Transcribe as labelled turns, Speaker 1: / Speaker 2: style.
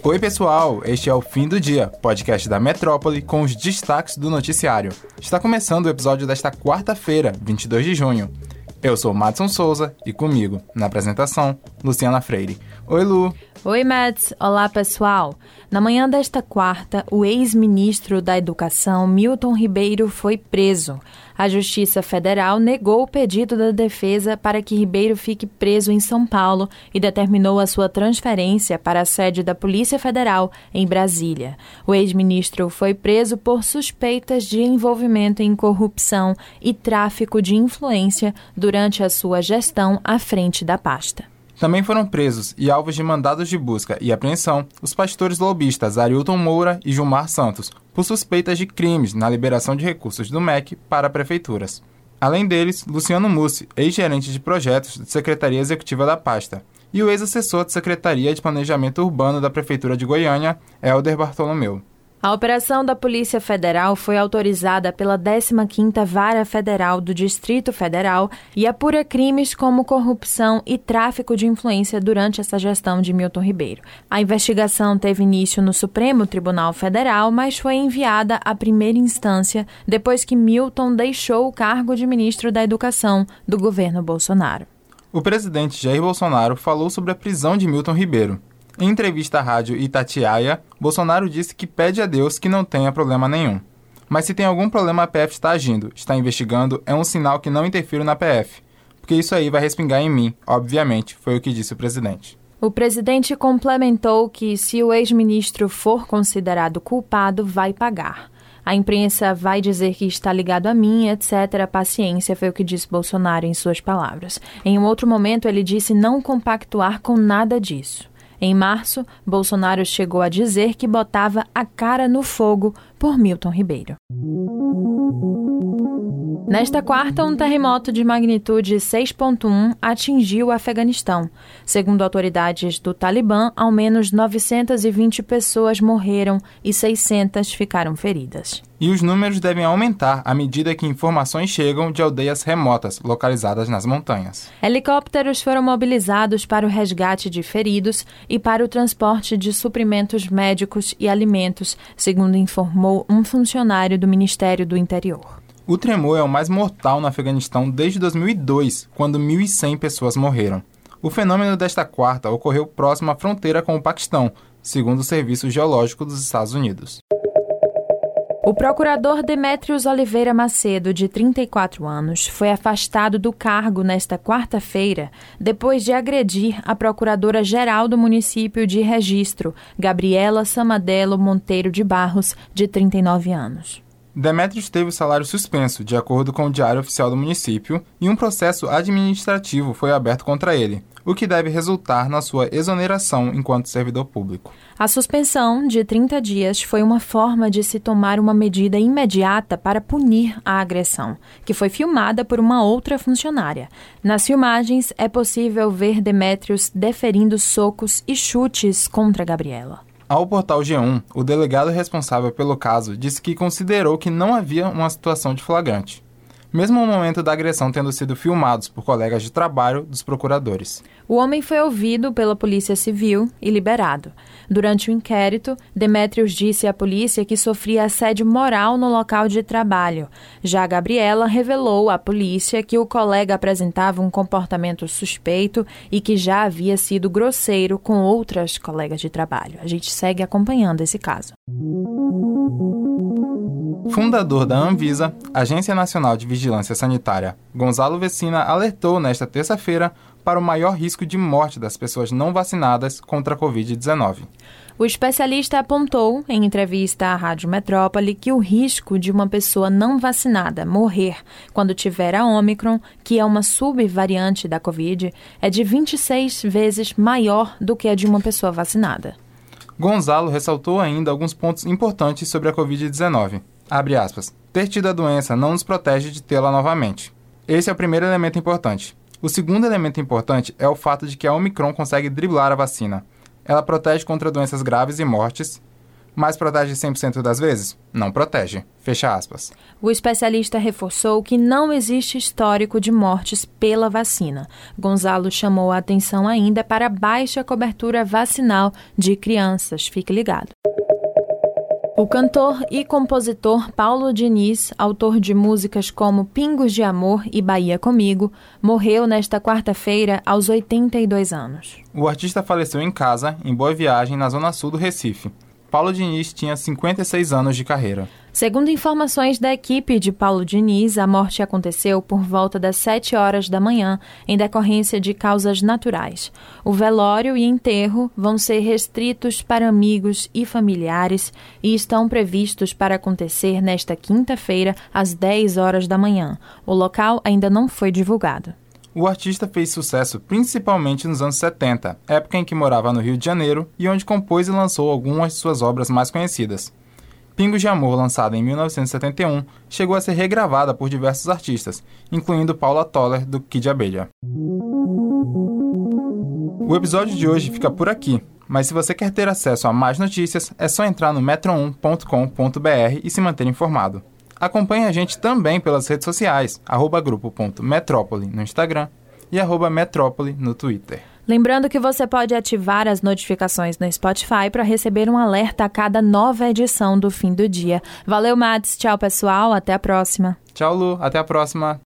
Speaker 1: Oi, pessoal! Este é o Fim do Dia, podcast da Metrópole com os destaques do noticiário. Está começando o episódio desta quarta-feira, 22 de junho. Eu sou Madson Souza e comigo, na apresentação, Luciana Freire. Oi, Lu!
Speaker 2: Oi, Mads. Olá, pessoal. Na manhã desta quarta, o ex-ministro da Educação, Milton Ribeiro, foi preso. A Justiça Federal negou o pedido da defesa para que Ribeiro fique preso em São Paulo e determinou a sua transferência para a sede da Polícia Federal em Brasília. O ex-ministro foi preso por suspeitas de envolvimento em corrupção e tráfico de influência durante a sua gestão à frente da pasta.
Speaker 1: Também foram presos e alvos de mandados de busca e apreensão os pastores lobistas Arilton Moura e Gilmar Santos, por suspeitas de crimes na liberação de recursos do MEC para prefeituras. Além deles, Luciano Mussi, ex-gerente de projetos da Secretaria Executiva da pasta, e o ex-assessor de Secretaria de Planejamento Urbano da Prefeitura de Goiânia, Helder Bartolomeu.
Speaker 2: A operação da Polícia Federal foi autorizada pela 15ª Vara Federal do Distrito Federal e apura crimes como corrupção e tráfico de influência durante essa gestão de Milton Ribeiro. A investigação teve início no Supremo Tribunal Federal, mas foi enviada à primeira instância depois que Milton deixou o cargo de ministro da Educação do governo Bolsonaro.
Speaker 1: O presidente Jair Bolsonaro falou sobre a prisão de Milton Ribeiro. Em entrevista à rádio Itatiaia, Bolsonaro disse que pede a Deus que não tenha problema nenhum. Mas se tem algum problema, a PF está agindo, está investigando, é um sinal que não interfiro na PF. Porque isso aí vai respingar em mim, obviamente, foi o que disse o presidente.
Speaker 2: O presidente complementou que, se o ex-ministro for considerado culpado, vai pagar. A imprensa vai dizer que está ligado a mim, etc. Paciência, foi o que disse Bolsonaro em suas palavras. Em um outro momento, ele disse não compactuar com nada disso. Em março, Bolsonaro chegou a dizer que botava a cara no fogo por Milton Ribeiro. Nesta quarta, um terremoto de magnitude 6.1 atingiu o Afeganistão. Segundo autoridades do Talibã, ao menos 920 pessoas morreram e 600 ficaram feridas.
Speaker 1: E os números devem aumentar à medida que informações chegam de aldeias remotas localizadas nas montanhas.
Speaker 2: Helicópteros foram mobilizados para o resgate de feridos e para o transporte de suprimentos médicos e alimentos, segundo informou um funcionário do Ministério do Interior.
Speaker 1: O tremor é o mais mortal no Afeganistão desde 2002, quando 1.100 pessoas morreram. O fenômeno desta quarta ocorreu próximo à fronteira com o Paquistão, segundo o Serviço Geológico dos Estados Unidos.
Speaker 2: O procurador Demétrios Oliveira Macedo, de 34 anos, foi afastado do cargo nesta quarta-feira depois de agredir a procuradora-geral do município de Registro, Gabriela Samadelo Monteiro de Barros, de 39 anos.
Speaker 1: Demetrios teve o salário suspenso, de acordo com o Diário Oficial do município, e um processo administrativo foi aberto contra ele, o que deve resultar na sua exoneração enquanto servidor público.
Speaker 2: A suspensão de 30 dias foi uma forma de se tomar uma medida imediata para punir a agressão, que foi filmada por uma outra funcionária. Nas filmagens é possível ver Demetrios deferindo socos e chutes contra Gabriela.
Speaker 1: Ao portal G1, o delegado responsável pelo caso disse que considerou que não havia uma situação de flagrante mesmo no momento da agressão tendo sido filmados por colegas de trabalho dos procuradores.
Speaker 2: O homem foi ouvido pela Polícia Civil e liberado. Durante o inquérito, Demetrios disse à polícia que sofria assédio moral no local de trabalho. Já Gabriela revelou à polícia que o colega apresentava um comportamento suspeito e que já havia sido grosseiro com outras colegas de trabalho. A gente segue acompanhando esse caso.
Speaker 1: Fundador da Anvisa, Agência Nacional de Vigilância Sanitária, Gonzalo Vecina alertou nesta terça-feira para o maior risco de morte das pessoas não vacinadas contra a Covid-19.
Speaker 2: O especialista apontou, em entrevista à Rádio Metrópole, que o risco de uma pessoa não vacinada morrer quando tiver a Omicron, que é uma subvariante da Covid, é de 26 vezes maior do que a de uma pessoa vacinada.
Speaker 1: Gonzalo ressaltou ainda alguns pontos importantes sobre a Covid-19. Abre aspas. Ter tido a doença não nos protege de tê-la novamente. Esse é o primeiro elemento importante. O segundo elemento importante é o fato de que a Omicron consegue driblar a vacina. Ela protege contra doenças graves e mortes. Mas protege 100% das vezes? Não protege. Fecha aspas.
Speaker 2: O especialista reforçou que não existe histórico de mortes pela vacina. Gonzalo chamou a atenção ainda para a baixa cobertura vacinal de crianças. Fique ligado. O cantor e compositor Paulo Diniz, autor de músicas como Pingos de Amor e Bahia Comigo, morreu nesta quarta-feira aos 82 anos.
Speaker 1: O artista faleceu em casa, em Boa Viagem, na zona sul do Recife. Paulo Diniz tinha 56 anos de carreira.
Speaker 2: Segundo informações da equipe de Paulo Diniz, a morte aconteceu por volta das 7 horas da manhã, em decorrência de causas naturais. O velório e enterro vão ser restritos para amigos e familiares e estão previstos para acontecer nesta quinta-feira, às 10 horas da manhã. O local ainda não foi divulgado.
Speaker 1: O artista fez sucesso principalmente nos anos 70, época em que morava no Rio de Janeiro e onde compôs e lançou algumas de suas obras mais conhecidas. Pingos de Amor, lançada em 1971, chegou a ser regravada por diversos artistas, incluindo Paula Toller, do Kid Abelha. O episódio de hoje fica por aqui, mas se você quer ter acesso a mais notícias, é só entrar no metro1.com.br e se manter informado. Acompanhe a gente também pelas redes sociais, arroba grupo.metrópole no Instagram e arroba metrópole no Twitter.
Speaker 2: Lembrando que você pode ativar as notificações no Spotify para receber um alerta a cada nova edição do fim do dia. Valeu, Mads. Tchau, pessoal. Até a próxima.
Speaker 1: Tchau, Lu. Até a próxima.